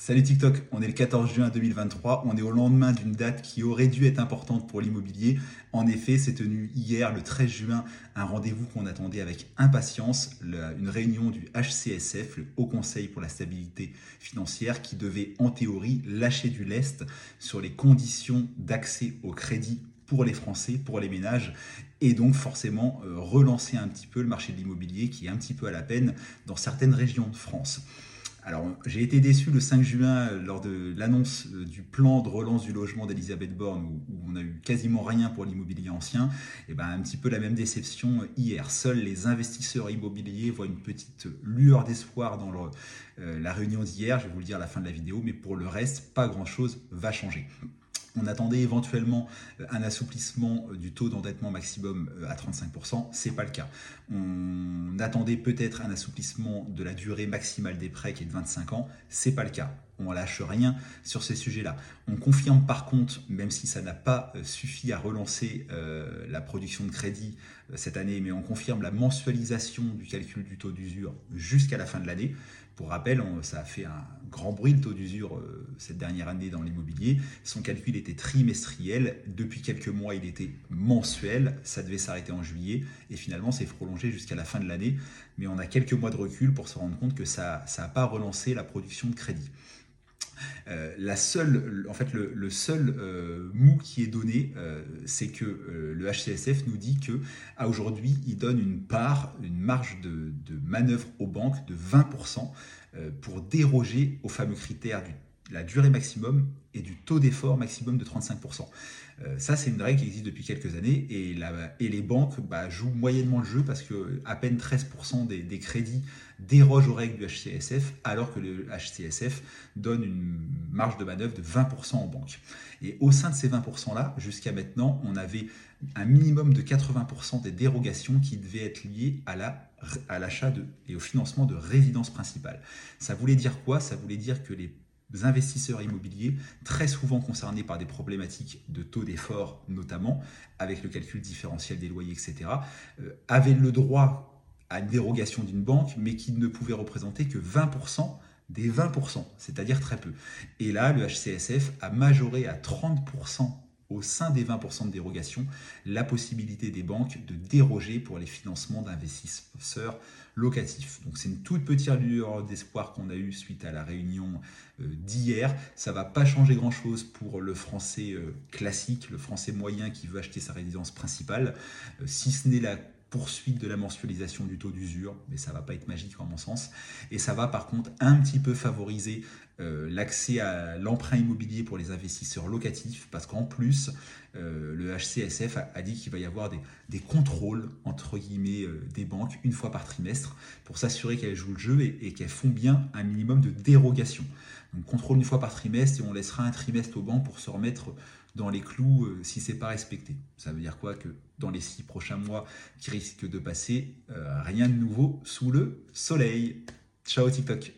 Salut TikTok, on est le 14 juin 2023, on est au lendemain d'une date qui aurait dû être importante pour l'immobilier. En effet, c'est tenu hier, le 13 juin, un rendez-vous qu'on attendait avec impatience, une réunion du HCSF, le Haut Conseil pour la stabilité financière, qui devait en théorie lâcher du lest sur les conditions d'accès au crédit pour les Français, pour les ménages, et donc forcément euh, relancer un petit peu le marché de l'immobilier qui est un petit peu à la peine dans certaines régions de France. Alors, j'ai été déçu le 5 juin lors de l'annonce euh, du plan de relance du logement d'Elisabeth Borne, où, on a eu quasiment rien pour l'immobilier ancien. Et ben, un petit peu la même déception hier. Seuls les investisseurs immobiliers voient une petite lueur d'espoir dans euh, la réunion d'hier. Je vais vous le dire à la fin de la vidéo, mais pour le reste, pas grand-chose va changer. On attendait éventuellement euh, un assouplissement euh, du taux d'endettement maximum euh, à 35%, c'est pas le cas. On attendait peut-être un assouplissement de la durée maximale des prêts qui est de 25 ans, c'est pas le cas. On lâche rien sur ces sujets-là. On confirme par contre, même si ça n'a pas suffi à relancer la production de crédit cette année, mais on confirme la mensualisation du calcul du taux d'usure jusqu'à la fin de l'année. Pour rappel, ça a fait un grand bruit le taux d'usure euh, cette dernière année dans l'immobilier. Son calcul était trimestriel. Depuis quelques mois, il était mensuel. Ça devait s'arrêter en juillet. Et finalement, c'est prolongé jusqu'à la fin de l'année. Mais on a quelques mois de recul pour se rendre compte que ça n'a pas relancé la production de crédit. Euh, le, seul euh, mou qui est donné, c'est que le HCSF nous dit que aujourd'hui, il donne une part, une marge de, manœuvre aux banques de 20% euh, pour déroger aux fameux critères de la durée maximum et du taux d'effort maximum de 35%. Euh, ça, c'est une règle qui existe depuis quelques années et, les banques bah, jouent moyennement le jeu parce que à peine 13% des, crédits dérogent aux règles du HCSF alors que le HCSF donne une marge de manœuvre de 20% en banque. Et au sein de ces 20%-là, jusqu'à maintenant, on avait un minimum de 80% des dérogations qui devaient être liées à la à l'achat et au financement de résidences principales. Ça voulait dire quoi? Ça voulait dire que les investisseurs immobiliers, très souvent concernés par des problématiques de taux d'effort notamment, avec le calcul différentiel des loyers, etc., euh, avaient le droit à une dérogation d'une banque, mais qui ne pouvait représenter que 20% des 20%, c'est-à-dire très peu. Et là, le HCSF a majoré à 30% au sein des 20% de dérogation la possibilité des banques de déroger pour les financements d'investisseurs locatifs. Donc c'est une toute petite lueur d'espoir qu'on a eue suite à la réunion euh, d'hier. Ça va pas changer grand-chose pour le français euh, classique, le français moyen qui veut acheter sa résidence principale, euh, si ce n'est la poursuite de la mensualisation du taux d'usure, mais ça va pas être magique en mon sens. Et ça va par contre un petit peu favoriser euh, l'accès à l'emprunt immobilier pour les investisseurs locatifs, parce qu'en plus, euh, le HCSF a, dit qu'il va y avoir des, contrôles, entre guillemets, euh, des banques une fois par trimestre, pour s'assurer qu'elles jouent le jeu et, et qu'elles font bien un minimum de dérogation. Donc contrôle une fois par trimestre et on laissera un trimestre aux banques pour se remettre dans les clous euh, si c'est pas respecté. Ça veut dire quoi Que dans les six prochains mois qui risquent de passer, euh, rien de nouveau sous le soleil. Ciao TikTok